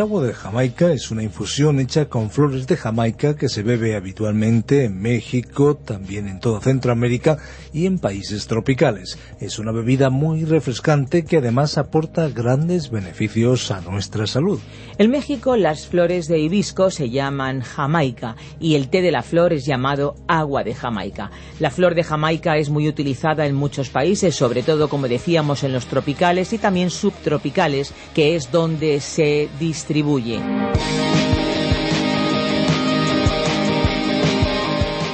Agua de Jamaica es una infusión hecha con flores de Jamaica que se bebe habitualmente en México, también en toda Centroamérica y en países tropicales. Es una bebida muy refrescante que además aporta grandes beneficios a nuestra salud. En México las flores de hibisco se llaman Jamaica y el té de la flor es llamado agua de Jamaica. La flor de Jamaica es muy utilizada en muchos países, sobre todo como decíamos en los tropicales y también subtropicales, que es donde se distribuye.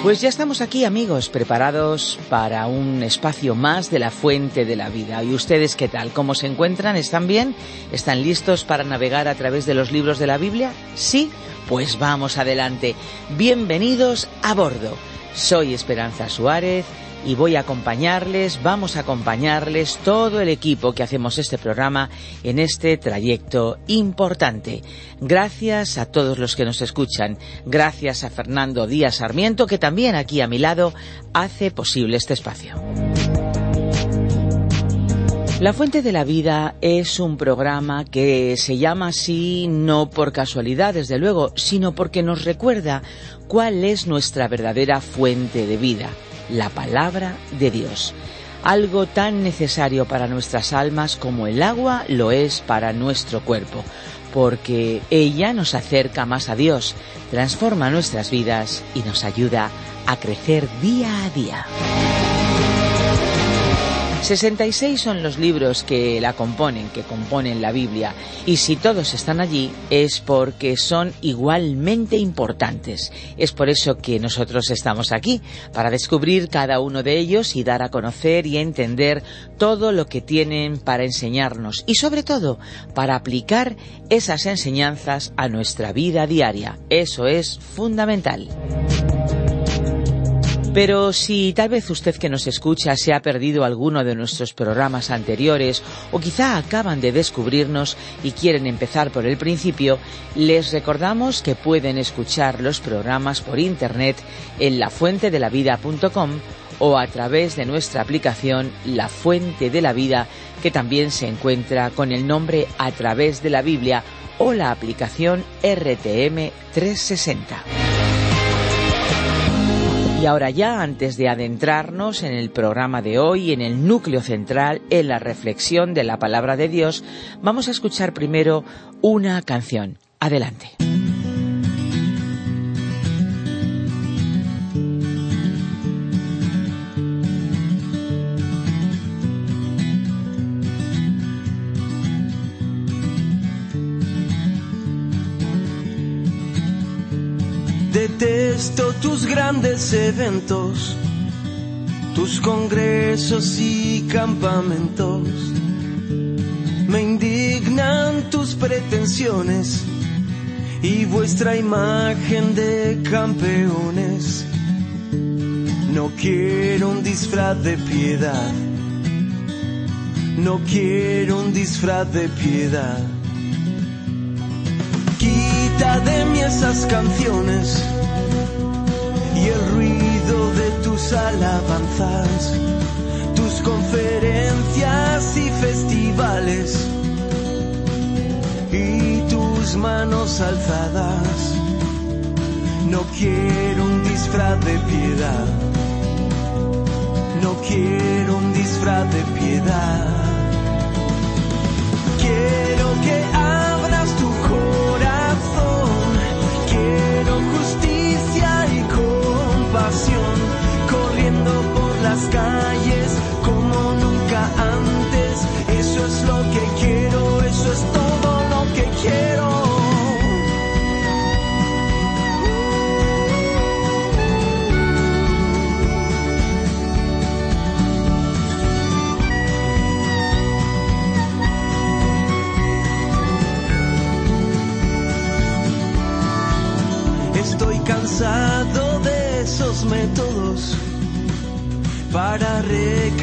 Pues ya estamos aquí amigos, preparados para un espacio más de la fuente de la vida. ¿Y ustedes qué tal? ¿Cómo se encuentran? ¿Están bien? ¿Están listos para navegar a través de los libros de la Biblia? ¿Sí? Pues vamos adelante. Bienvenidos a bordo. Soy Esperanza Suárez y voy a acompañarles, vamos a acompañarles todo el equipo que hacemos este programa en este trayecto importante. Gracias a todos los que nos escuchan, gracias a Fernando Díaz Sarmiento que también aquí a mi lado hace posible este espacio. La Fuente de la Vida es un programa que se llama así no por casualidad, desde luego, sino porque nos recuerda cuál es nuestra verdadera fuente de vida la palabra de Dios. Algo tan necesario para nuestras almas como el agua lo es para nuestro cuerpo, porque ella nos acerca más a Dios, transforma nuestras vidas y nos ayuda a crecer día a día. 66 son los libros que la componen, que componen la Biblia, y si todos están allí es porque son igualmente importantes. Es por eso que nosotros estamos aquí, para descubrir cada uno de ellos y dar a conocer y entender todo lo que tienen para enseñarnos y sobre todo para aplicar esas enseñanzas a nuestra vida diaria. Eso es fundamental. Pero si tal vez usted que nos escucha se ha perdido alguno de nuestros programas anteriores o quizá acaban de descubrirnos y quieren empezar por el principio, les recordamos que pueden escuchar los programas por internet en lafuentedelavida.com o a través de nuestra aplicación La Fuente de la Vida, que también se encuentra con el nombre A través de la Biblia o la aplicación RTM 360. Y ahora ya, antes de adentrarnos en el programa de hoy, en el núcleo central, en la reflexión de la palabra de Dios, vamos a escuchar primero una canción. Adelante. Tus grandes eventos, tus congresos y campamentos. Me indignan tus pretensiones y vuestra imagen de campeones. No quiero un disfraz de piedad. No quiero un disfraz de piedad quita de mí esas canciones y el ruido de tus alabanzas, tus conferencias y festivales y tus manos alzadas. No quiero un disfraz de piedad, no quiero un disfraz de piedad. Quiero que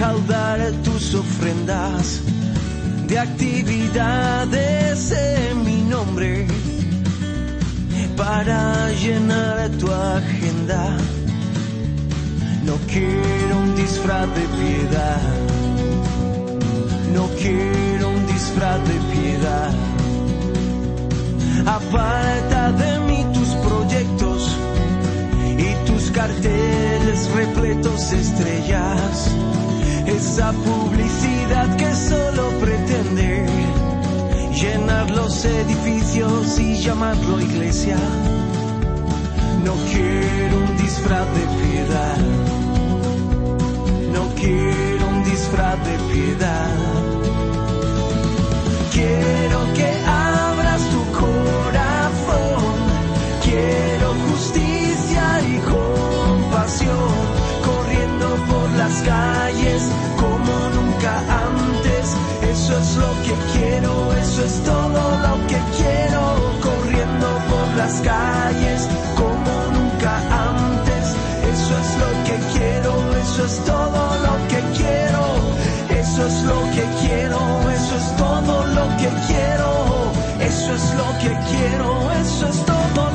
recaudar tus ofrendas de actividades en mi nombre para llenar tu agenda. No quiero un disfraz de piedad, no quiero un disfraz de piedad. Aparta Esa publicidad que solo pretende llenar los edificios y llamarlo iglesia. No quiero un disfraz de piedad. No quiero un disfraz de piedad. Quiero que abras tu corazón. Quiero justicia y compasión. Corriendo por las calles como nunca antes. Eso es lo que quiero, eso es todo lo que quiero. Corriendo por las calles como nunca antes. Eso es lo que quiero, eso es todo lo que quiero. Eso es lo que quiero, eso es todo lo que quiero. Eso es lo que quiero, eso es todo lo que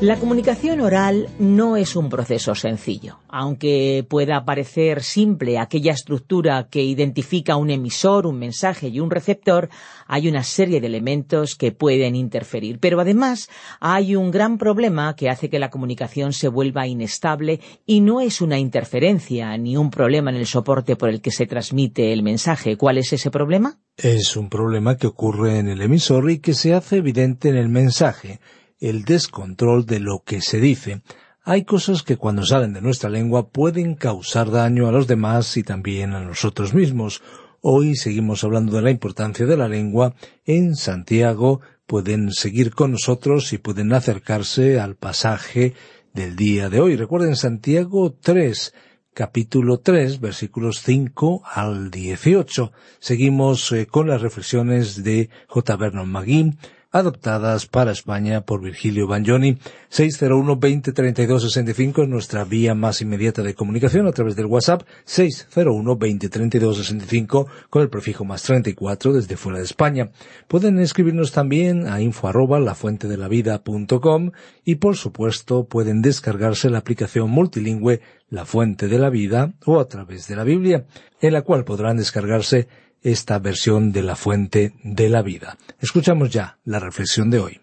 La comunicación oral no es un proceso sencillo. Aunque pueda parecer simple aquella estructura que identifica un emisor, un mensaje y un receptor, hay una serie de elementos que pueden interferir. Pero además hay un gran problema que hace que la comunicación se vuelva inestable y no es una interferencia ni un problema en el soporte por el que se transmite el mensaje. ¿Cuál es ese problema? Es un problema que ocurre en el emisor y que se hace evidente en el mensaje, el descontrol de lo que se dice. Hay cosas que cuando salen de nuestra lengua pueden causar daño a los demás y también a nosotros mismos. Hoy seguimos hablando de la importancia de la lengua. En Santiago pueden seguir con nosotros y pueden acercarse al pasaje del día de hoy. Recuerden Santiago 3, capítulo 3, versículos 5 al 18. Seguimos eh, con las reflexiones de J. Vernon McGee, adoptadas para España por Virgilio Bagnoni. 601-2032-65 es nuestra vía más inmediata de comunicación a través del WhatsApp. 601-2032-65 con el prefijo más 34 desde fuera de España. Pueden escribirnos también a info arroba lafuentedelavida.com y por supuesto pueden descargarse la aplicación multilingüe La Fuente de la Vida o a través de la Biblia, en la cual podrán descargarse esta versión de la fuente de la vida. Escuchamos ya la reflexión de hoy.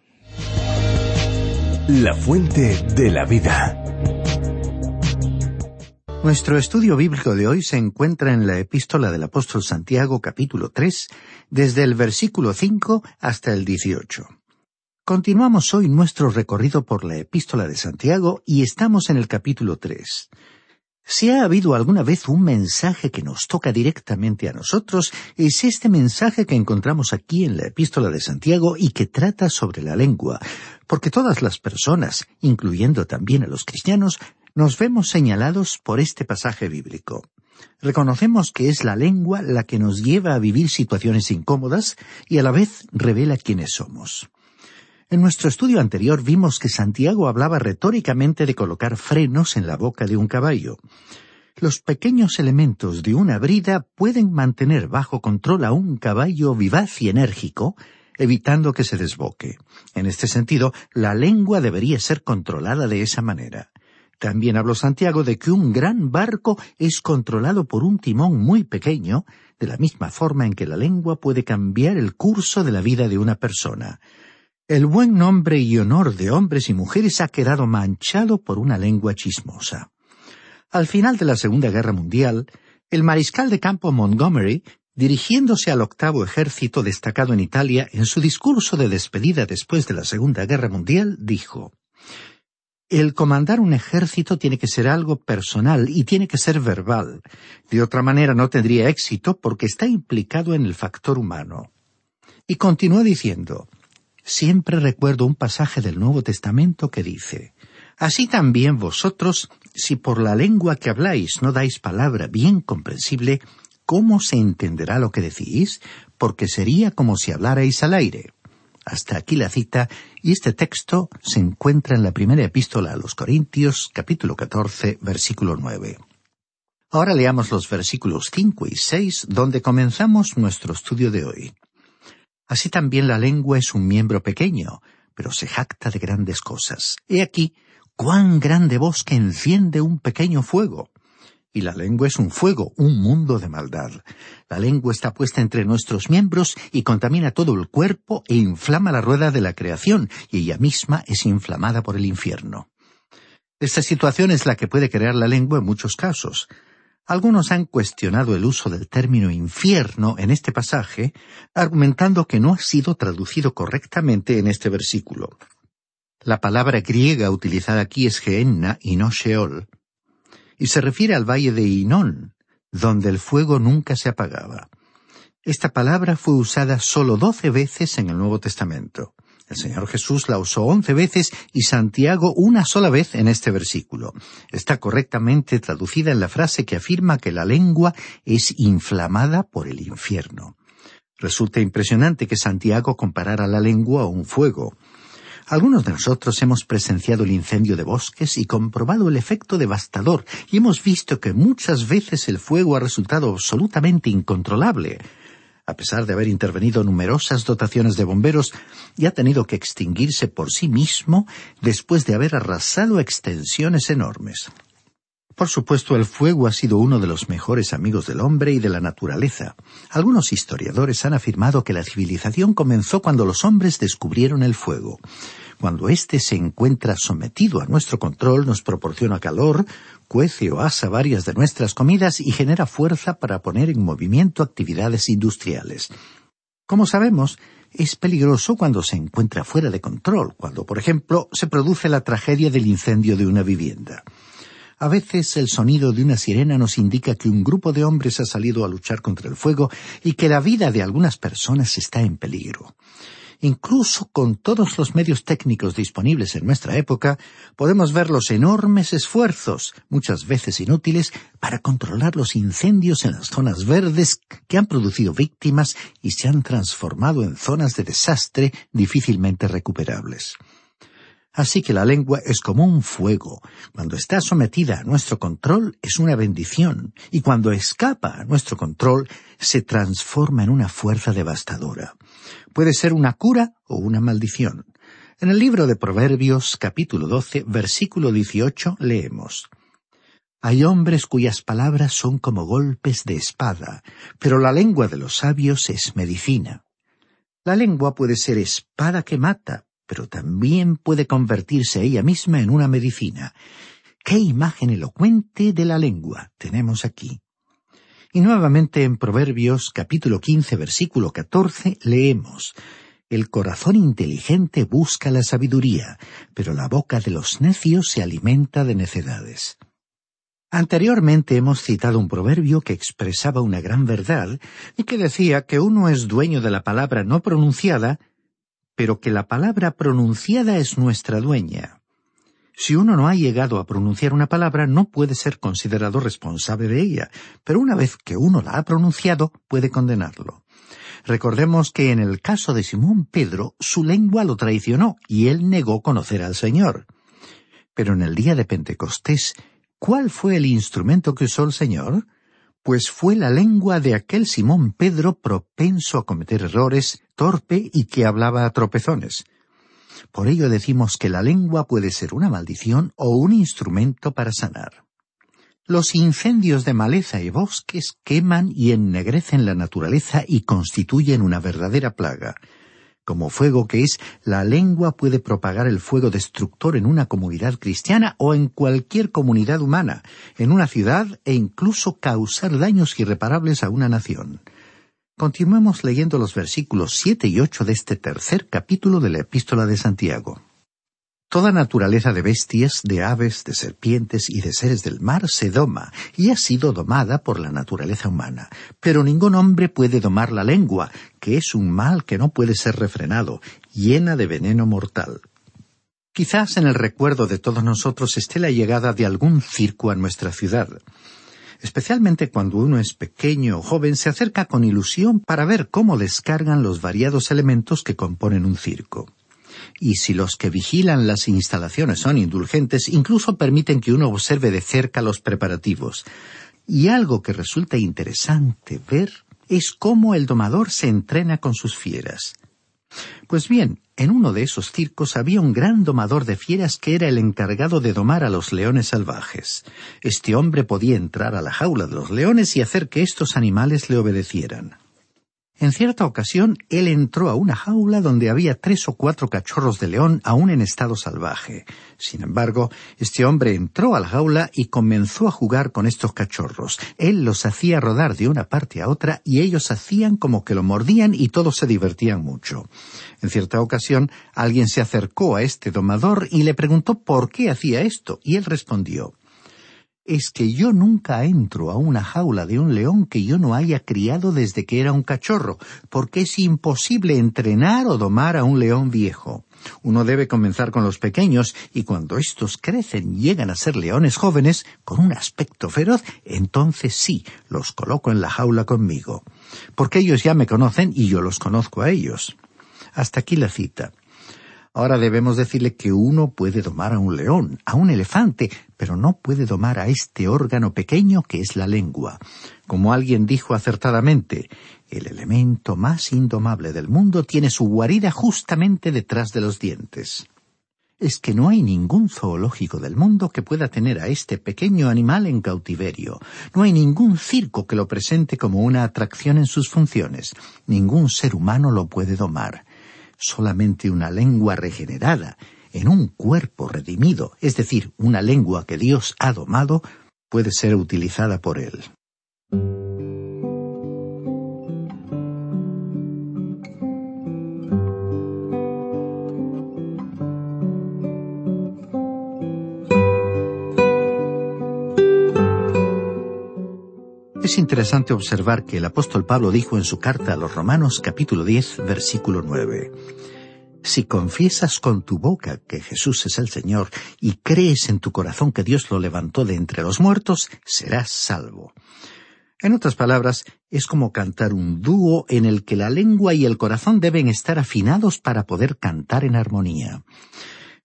La fuente de la vida. Nuestro estudio bíblico de hoy se encuentra en la epístola del apóstol Santiago capítulo 3, desde el versículo 5 hasta el 18. Continuamos hoy nuestro recorrido por la epístola de Santiago y estamos en el capítulo 3. Si ha habido alguna vez un mensaje que nos toca directamente a nosotros, es este mensaje que encontramos aquí en la epístola de Santiago y que trata sobre la lengua, porque todas las personas, incluyendo también a los cristianos, nos vemos señalados por este pasaje bíblico. Reconocemos que es la lengua la que nos lleva a vivir situaciones incómodas y a la vez revela quiénes somos. En nuestro estudio anterior vimos que Santiago hablaba retóricamente de colocar frenos en la boca de un caballo. Los pequeños elementos de una brida pueden mantener bajo control a un caballo vivaz y enérgico, evitando que se desboque. En este sentido, la lengua debería ser controlada de esa manera. También habló Santiago de que un gran barco es controlado por un timón muy pequeño, de la misma forma en que la lengua puede cambiar el curso de la vida de una persona. El buen nombre y honor de hombres y mujeres ha quedado manchado por una lengua chismosa. Al final de la Segunda Guerra Mundial, el mariscal de campo Montgomery, dirigiéndose al octavo ejército destacado en Italia, en su discurso de despedida después de la Segunda Guerra Mundial, dijo El comandar un ejército tiene que ser algo personal y tiene que ser verbal. De otra manera no tendría éxito porque está implicado en el factor humano. Y continuó diciendo Siempre recuerdo un pasaje del Nuevo Testamento que dice, Así también vosotros, si por la lengua que habláis no dais palabra bien comprensible, ¿cómo se entenderá lo que decís? Porque sería como si hablarais al aire. Hasta aquí la cita, y este texto se encuentra en la primera epístola a los Corintios, capítulo 14, versículo 9. Ahora leamos los versículos 5 y 6, donde comenzamos nuestro estudio de hoy. Así también la lengua es un miembro pequeño, pero se jacta de grandes cosas. He aquí cuán grande bosque enciende un pequeño fuego. Y la lengua es un fuego, un mundo de maldad. La lengua está puesta entre nuestros miembros y contamina todo el cuerpo e inflama la rueda de la creación, y ella misma es inflamada por el infierno. Esta situación es la que puede crear la lengua en muchos casos. Algunos han cuestionado el uso del término infierno en este pasaje, argumentando que no ha sido traducido correctamente en este versículo. La palabra griega utilizada aquí es Gehenna y no Sheol, y se refiere al valle de Inón, donde el fuego nunca se apagaba. Esta palabra fue usada solo doce veces en el Nuevo Testamento. El Señor Jesús la usó once veces y Santiago una sola vez en este versículo. Está correctamente traducida en la frase que afirma que la lengua es inflamada por el infierno. Resulta impresionante que Santiago comparara la lengua a un fuego. Algunos de nosotros hemos presenciado el incendio de bosques y comprobado el efecto devastador, y hemos visto que muchas veces el fuego ha resultado absolutamente incontrolable. A pesar de haber intervenido numerosas dotaciones de bomberos, y ha tenido que extinguirse por sí mismo después de haber arrasado extensiones enormes. Por supuesto, el fuego ha sido uno de los mejores amigos del hombre y de la naturaleza. Algunos historiadores han afirmado que la civilización comenzó cuando los hombres descubrieron el fuego. Cuando éste se encuentra sometido a nuestro control, nos proporciona calor, cuece o asa varias de nuestras comidas y genera fuerza para poner en movimiento actividades industriales. Como sabemos, es peligroso cuando se encuentra fuera de control, cuando, por ejemplo, se produce la tragedia del incendio de una vivienda. A veces el sonido de una sirena nos indica que un grupo de hombres ha salido a luchar contra el fuego y que la vida de algunas personas está en peligro. Incluso con todos los medios técnicos disponibles en nuestra época, podemos ver los enormes esfuerzos, muchas veces inútiles, para controlar los incendios en las zonas verdes que han producido víctimas y se han transformado en zonas de desastre difícilmente recuperables. Así que la lengua es como un fuego. Cuando está sometida a nuestro control es una bendición, y cuando escapa a nuestro control se transforma en una fuerza devastadora. Puede ser una cura o una maldición. En el libro de Proverbios capítulo 12 versículo 18 leemos Hay hombres cuyas palabras son como golpes de espada, pero la lengua de los sabios es medicina. La lengua puede ser espada que mata, pero también puede convertirse ella misma en una medicina. ¡Qué imagen elocuente de la lengua tenemos aquí! Y nuevamente en Proverbios capítulo 15 versículo 14 leemos El corazón inteligente busca la sabiduría, pero la boca de los necios se alimenta de necedades. Anteriormente hemos citado un proverbio que expresaba una gran verdad y que decía que uno es dueño de la palabra no pronunciada pero que la palabra pronunciada es nuestra dueña. Si uno no ha llegado a pronunciar una palabra, no puede ser considerado responsable de ella, pero una vez que uno la ha pronunciado, puede condenarlo. Recordemos que en el caso de Simón Pedro, su lengua lo traicionó y él negó conocer al Señor. Pero en el día de Pentecostés, ¿cuál fue el instrumento que usó el Señor? Pues fue la lengua de aquel Simón Pedro propenso a cometer errores, torpe y que hablaba a tropezones. Por ello decimos que la lengua puede ser una maldición o un instrumento para sanar. Los incendios de maleza y bosques queman y ennegrecen la naturaleza y constituyen una verdadera plaga. Como fuego que es, la lengua puede propagar el fuego destructor en una comunidad cristiana o en cualquier comunidad humana, en una ciudad e incluso causar daños irreparables a una nación. Continuemos leyendo los versículos siete y ocho de este tercer capítulo de la Epístola de Santiago. Toda naturaleza de bestias, de aves, de serpientes y de seres del mar se doma, y ha sido domada por la naturaleza humana. Pero ningún hombre puede domar la lengua, que es un mal que no puede ser refrenado, llena de veneno mortal. Quizás en el recuerdo de todos nosotros esté la llegada de algún circo a nuestra ciudad. Especialmente cuando uno es pequeño o joven, se acerca con ilusión para ver cómo descargan los variados elementos que componen un circo. Y si los que vigilan las instalaciones son indulgentes, incluso permiten que uno observe de cerca los preparativos. Y algo que resulta interesante ver es cómo el domador se entrena con sus fieras. Pues bien, en uno de esos circos había un gran domador de fieras que era el encargado de domar a los leones salvajes. Este hombre podía entrar a la jaula de los leones y hacer que estos animales le obedecieran. En cierta ocasión, él entró a una jaula donde había tres o cuatro cachorros de león aún en estado salvaje. Sin embargo, este hombre entró a la jaula y comenzó a jugar con estos cachorros. Él los hacía rodar de una parte a otra y ellos hacían como que lo mordían y todos se divertían mucho. En cierta ocasión, alguien se acercó a este domador y le preguntó por qué hacía esto, y él respondió es que yo nunca entro a una jaula de un león que yo no haya criado desde que era un cachorro, porque es imposible entrenar o domar a un león viejo. Uno debe comenzar con los pequeños y cuando estos crecen y llegan a ser leones jóvenes, con un aspecto feroz, entonces sí, los coloco en la jaula conmigo. Porque ellos ya me conocen y yo los conozco a ellos. Hasta aquí la cita. Ahora debemos decirle que uno puede domar a un león, a un elefante, pero no puede domar a este órgano pequeño que es la lengua. Como alguien dijo acertadamente, el elemento más indomable del mundo tiene su guarida justamente detrás de los dientes. Es que no hay ningún zoológico del mundo que pueda tener a este pequeño animal en cautiverio. No hay ningún circo que lo presente como una atracción en sus funciones. Ningún ser humano lo puede domar solamente una lengua regenerada, en un cuerpo redimido, es decir, una lengua que Dios ha domado, puede ser utilizada por Él. Es interesante observar que el apóstol Pablo dijo en su carta a los Romanos capítulo 10 versículo 9, Si confiesas con tu boca que Jesús es el Señor y crees en tu corazón que Dios lo levantó de entre los muertos, serás salvo. En otras palabras, es como cantar un dúo en el que la lengua y el corazón deben estar afinados para poder cantar en armonía.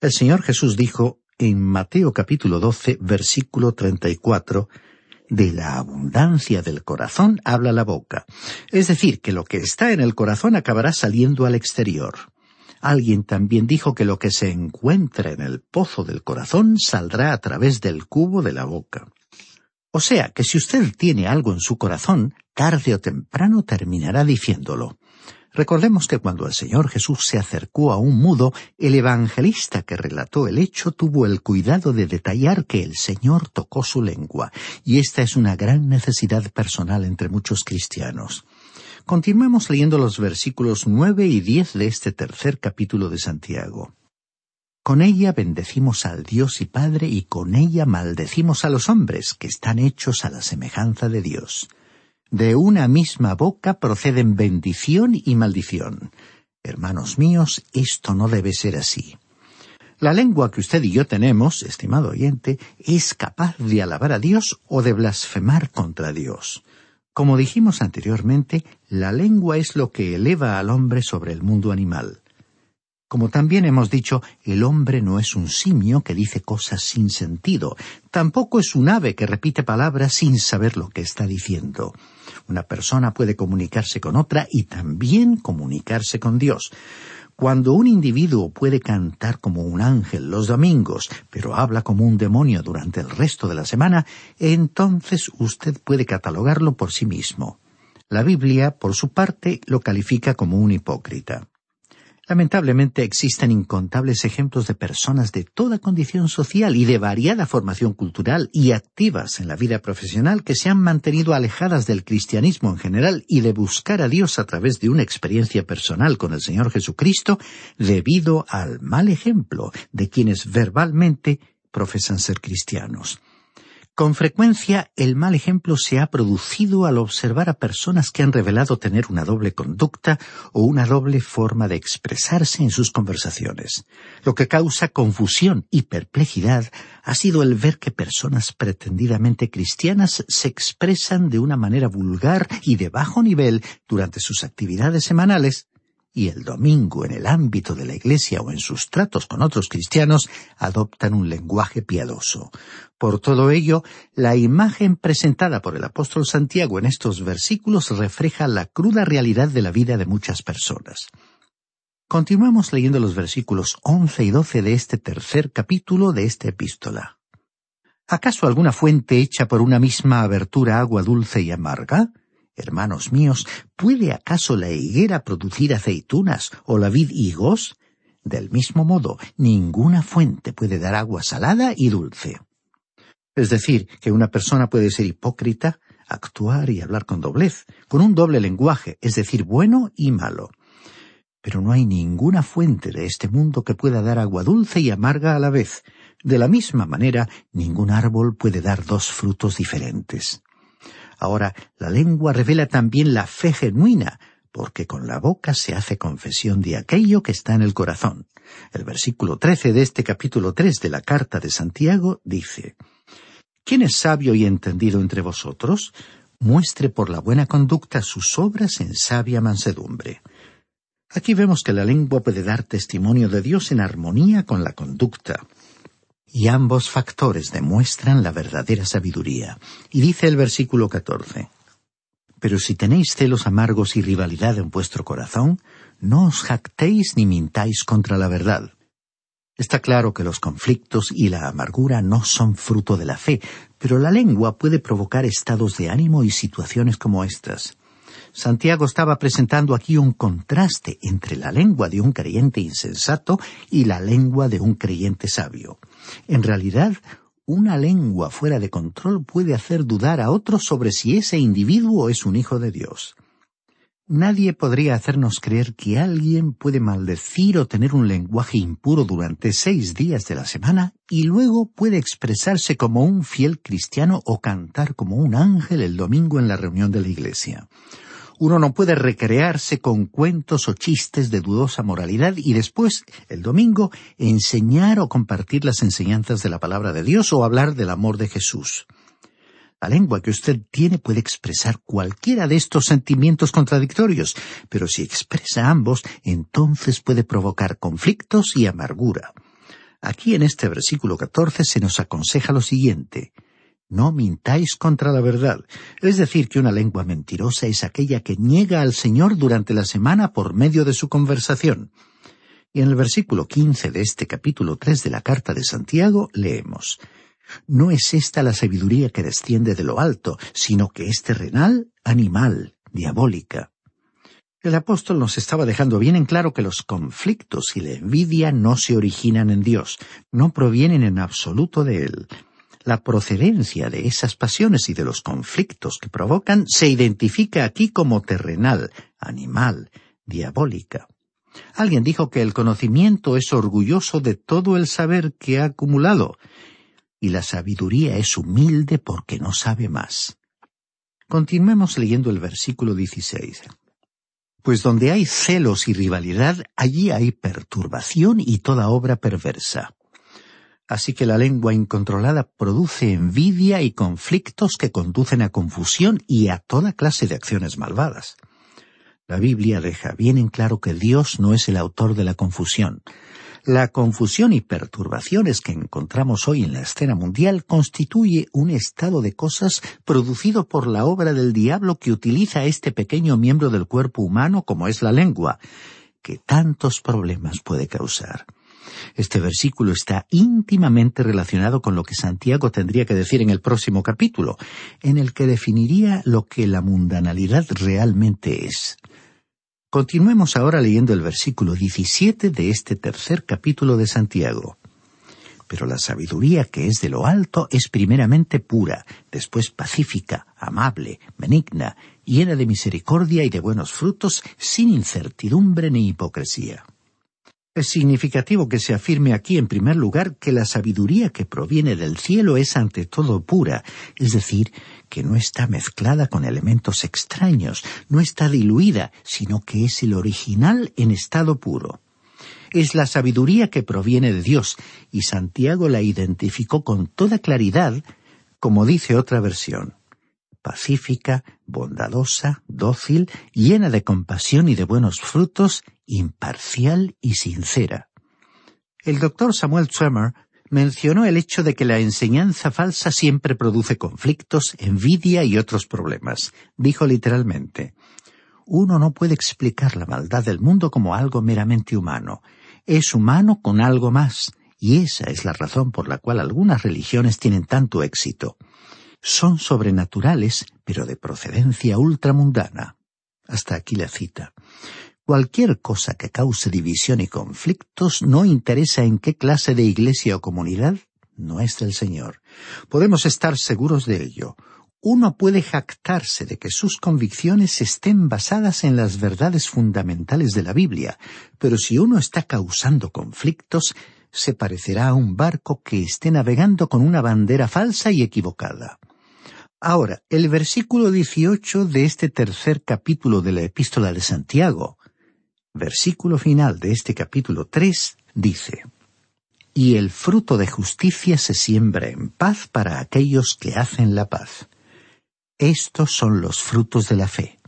El Señor Jesús dijo en Mateo capítulo 12 versículo 34, de la abundancia del corazón habla la boca. Es decir, que lo que está en el corazón acabará saliendo al exterior. Alguien también dijo que lo que se encuentra en el pozo del corazón saldrá a través del cubo de la boca. O sea que si usted tiene algo en su corazón, tarde o temprano terminará diciéndolo. Recordemos que cuando el Señor Jesús se acercó a un mudo, el evangelista que relató el hecho tuvo el cuidado de detallar que el Señor tocó su lengua, y esta es una gran necesidad personal entre muchos cristianos. Continuemos leyendo los versículos nueve y diez de este tercer capítulo de Santiago. Con ella bendecimos al Dios y Padre y con ella maldecimos a los hombres que están hechos a la semejanza de Dios. De una misma boca proceden bendición y maldición. Hermanos míos, esto no debe ser así. La lengua que usted y yo tenemos, estimado oyente, es capaz de alabar a Dios o de blasfemar contra Dios. Como dijimos anteriormente, la lengua es lo que eleva al hombre sobre el mundo animal. Como también hemos dicho, el hombre no es un simio que dice cosas sin sentido, tampoco es un ave que repite palabras sin saber lo que está diciendo. Una persona puede comunicarse con otra y también comunicarse con Dios. Cuando un individuo puede cantar como un ángel los domingos, pero habla como un demonio durante el resto de la semana, entonces usted puede catalogarlo por sí mismo. La Biblia, por su parte, lo califica como un hipócrita. Lamentablemente existen incontables ejemplos de personas de toda condición social y de variada formación cultural y activas en la vida profesional que se han mantenido alejadas del cristianismo en general y de buscar a Dios a través de una experiencia personal con el Señor Jesucristo debido al mal ejemplo de quienes verbalmente profesan ser cristianos. Con frecuencia el mal ejemplo se ha producido al observar a personas que han revelado tener una doble conducta o una doble forma de expresarse en sus conversaciones. Lo que causa confusión y perplejidad ha sido el ver que personas pretendidamente cristianas se expresan de una manera vulgar y de bajo nivel durante sus actividades semanales y el domingo en el ámbito de la Iglesia o en sus tratos con otros cristianos adoptan un lenguaje piadoso. Por todo ello, la imagen presentada por el apóstol Santiago en estos versículos refleja la cruda realidad de la vida de muchas personas. Continuamos leyendo los versículos once y doce de este tercer capítulo de esta epístola. ¿Acaso alguna fuente hecha por una misma abertura agua dulce y amarga? Hermanos míos, ¿puede acaso la higuera producir aceitunas o la vid higos? Del mismo modo, ninguna fuente puede dar agua salada y dulce. Es decir, que una persona puede ser hipócrita, actuar y hablar con doblez, con un doble lenguaje, es decir, bueno y malo. Pero no hay ninguna fuente de este mundo que pueda dar agua dulce y amarga a la vez. De la misma manera, ningún árbol puede dar dos frutos diferentes. Ahora, la lengua revela también la fe genuina, porque con la boca se hace confesión de aquello que está en el corazón. El versículo trece de este capítulo tres de la carta de Santiago dice ¿Quién es sabio y entendido entre vosotros? Muestre por la buena conducta sus obras en sabia mansedumbre. Aquí vemos que la lengua puede dar testimonio de Dios en armonía con la conducta y ambos factores demuestran la verdadera sabiduría. Y dice el versículo 14, Pero si tenéis celos amargos y rivalidad en vuestro corazón, no os jactéis ni mintáis contra la verdad. Está claro que los conflictos y la amargura no son fruto de la fe, pero la lengua puede provocar estados de ánimo y situaciones como estas. Santiago estaba presentando aquí un contraste entre la lengua de un creyente insensato y la lengua de un creyente sabio. En realidad, una lengua fuera de control puede hacer dudar a otros sobre si ese individuo es un hijo de Dios. Nadie podría hacernos creer que alguien puede maldecir o tener un lenguaje impuro durante seis días de la semana y luego puede expresarse como un fiel cristiano o cantar como un ángel el domingo en la reunión de la iglesia. Uno no puede recrearse con cuentos o chistes de dudosa moralidad y después, el domingo, enseñar o compartir las enseñanzas de la palabra de Dios o hablar del amor de Jesús. La lengua que usted tiene puede expresar cualquiera de estos sentimientos contradictorios, pero si expresa ambos, entonces puede provocar conflictos y amargura. Aquí en este versículo 14 se nos aconseja lo siguiente. No mintáis contra la verdad. Es decir, que una lengua mentirosa es aquella que niega al Señor durante la semana por medio de su conversación. Y en el versículo quince de este capítulo tres de la carta de Santiago leemos No es esta la sabiduría que desciende de lo alto, sino que es terrenal, animal, diabólica. El apóstol nos estaba dejando bien en claro que los conflictos y la envidia no se originan en Dios, no provienen en absoluto de Él la procedencia de esas pasiones y de los conflictos que provocan se identifica aquí como terrenal, animal, diabólica. Alguien dijo que el conocimiento es orgulloso de todo el saber que ha acumulado, y la sabiduría es humilde porque no sabe más. Continuemos leyendo el versículo 16. Pues donde hay celos y rivalidad, allí hay perturbación y toda obra perversa. Así que la lengua incontrolada produce envidia y conflictos que conducen a confusión y a toda clase de acciones malvadas. La Biblia deja bien en claro que Dios no es el autor de la confusión. La confusión y perturbaciones que encontramos hoy en la escena mundial constituye un estado de cosas producido por la obra del diablo que utiliza este pequeño miembro del cuerpo humano como es la lengua, que tantos problemas puede causar. Este versículo está íntimamente relacionado con lo que Santiago tendría que decir en el próximo capítulo, en el que definiría lo que la mundanalidad realmente es. Continuemos ahora leyendo el versículo 17 de este tercer capítulo de Santiago. Pero la sabiduría que es de lo alto es primeramente pura, después pacífica, amable, benigna, llena de misericordia y de buenos frutos, sin incertidumbre ni hipocresía. Es significativo que se afirme aquí, en primer lugar, que la sabiduría que proviene del cielo es ante todo pura, es decir, que no está mezclada con elementos extraños, no está diluida, sino que es el original en estado puro. Es la sabiduría que proviene de Dios, y Santiago la identificó con toda claridad, como dice otra versión pacífica, bondadosa, dócil, llena de compasión y de buenos frutos, imparcial y sincera. El doctor Samuel Tremor mencionó el hecho de que la enseñanza falsa siempre produce conflictos, envidia y otros problemas. Dijo literalmente, uno no puede explicar la maldad del mundo como algo meramente humano. Es humano con algo más, y esa es la razón por la cual algunas religiones tienen tanto éxito son sobrenaturales, pero de procedencia ultramundana. Hasta aquí la cita. Cualquier cosa que cause división y conflictos no interesa en qué clase de iglesia o comunidad no es del Señor. Podemos estar seguros de ello. Uno puede jactarse de que sus convicciones estén basadas en las verdades fundamentales de la Biblia, pero si uno está causando conflictos, se parecerá a un barco que esté navegando con una bandera falsa y equivocada. Ahora, el versículo 18 de este tercer capítulo de la epístola de Santiago, versículo final de este capítulo 3, dice, Y el fruto de justicia se siembra en paz para aquellos que hacen la paz. Estos son los frutos de la fe.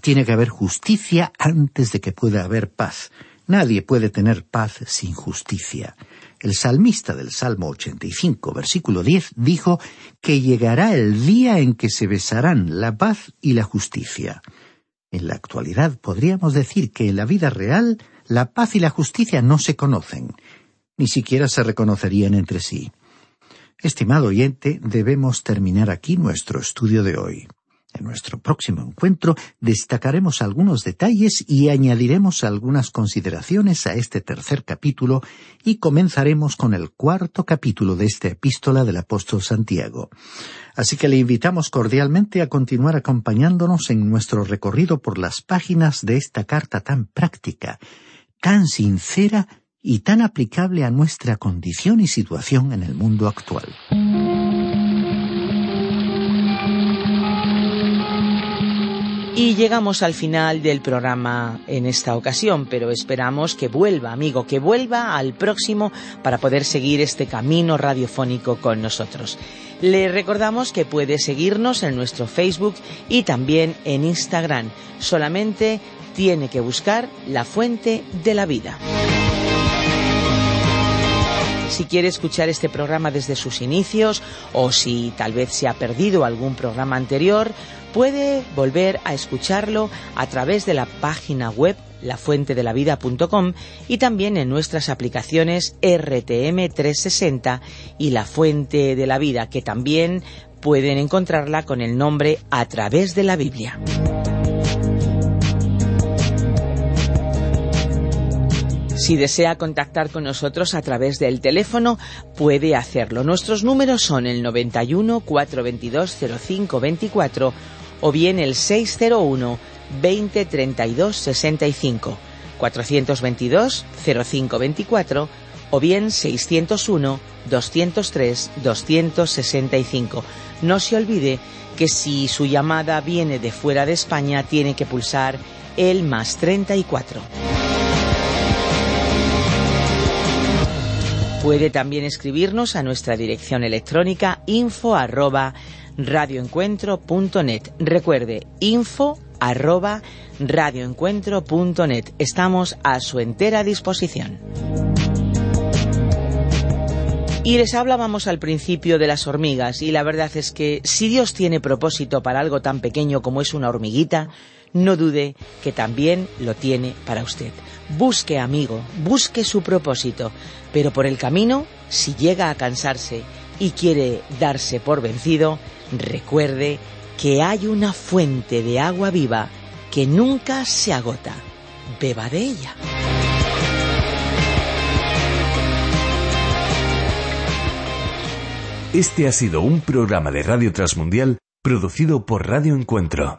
Tiene que haber justicia antes de que pueda haber paz. Nadie puede tener paz sin justicia. El salmista del Salmo 85, versículo 10, dijo que llegará el día en que se besarán la paz y la justicia. En la actualidad podríamos decir que en la vida real la paz y la justicia no se conocen, ni siquiera se reconocerían entre sí. Estimado oyente, debemos terminar aquí nuestro estudio de hoy. En nuestro próximo encuentro destacaremos algunos detalles y añadiremos algunas consideraciones a este tercer capítulo y comenzaremos con el cuarto capítulo de esta epístola del apóstol Santiago. Así que le invitamos cordialmente a continuar acompañándonos en nuestro recorrido por las páginas de esta carta tan práctica, tan sincera y tan aplicable a nuestra condición y situación en el mundo actual. Y llegamos al final del programa en esta ocasión, pero esperamos que vuelva, amigo, que vuelva al próximo para poder seguir este camino radiofónico con nosotros. Le recordamos que puede seguirnos en nuestro Facebook y también en Instagram. Solamente tiene que buscar la fuente de la vida. Si quiere escuchar este programa desde sus inicios o si tal vez se ha perdido algún programa anterior, puede volver a escucharlo a través de la página web lafuentedelavida.com y también en nuestras aplicaciones RTM 360 y La Fuente de la Vida, que también pueden encontrarla con el nombre A través de la Biblia. Si desea contactar con nosotros a través del teléfono, puede hacerlo. Nuestros números son el 91 422 0524 o bien el 601 20 32 65 422 0524 o bien 601 203 265. No se olvide que si su llamada viene de fuera de España tiene que pulsar el más 34. Puede también escribirnos a nuestra dirección electrónica info radioencuentro.net. Recuerde, info radioencuentro.net. Estamos a su entera disposición. Y les hablábamos al principio de las hormigas y la verdad es que si Dios tiene propósito para algo tan pequeño como es una hormiguita, no dude que también lo tiene para usted. Busque, amigo, busque su propósito, pero por el camino, si llega a cansarse y quiere darse por vencido, recuerde que hay una fuente de agua viva que nunca se agota. Beba de ella. Este ha sido un programa de Radio Transmundial producido por Radio Encuentro,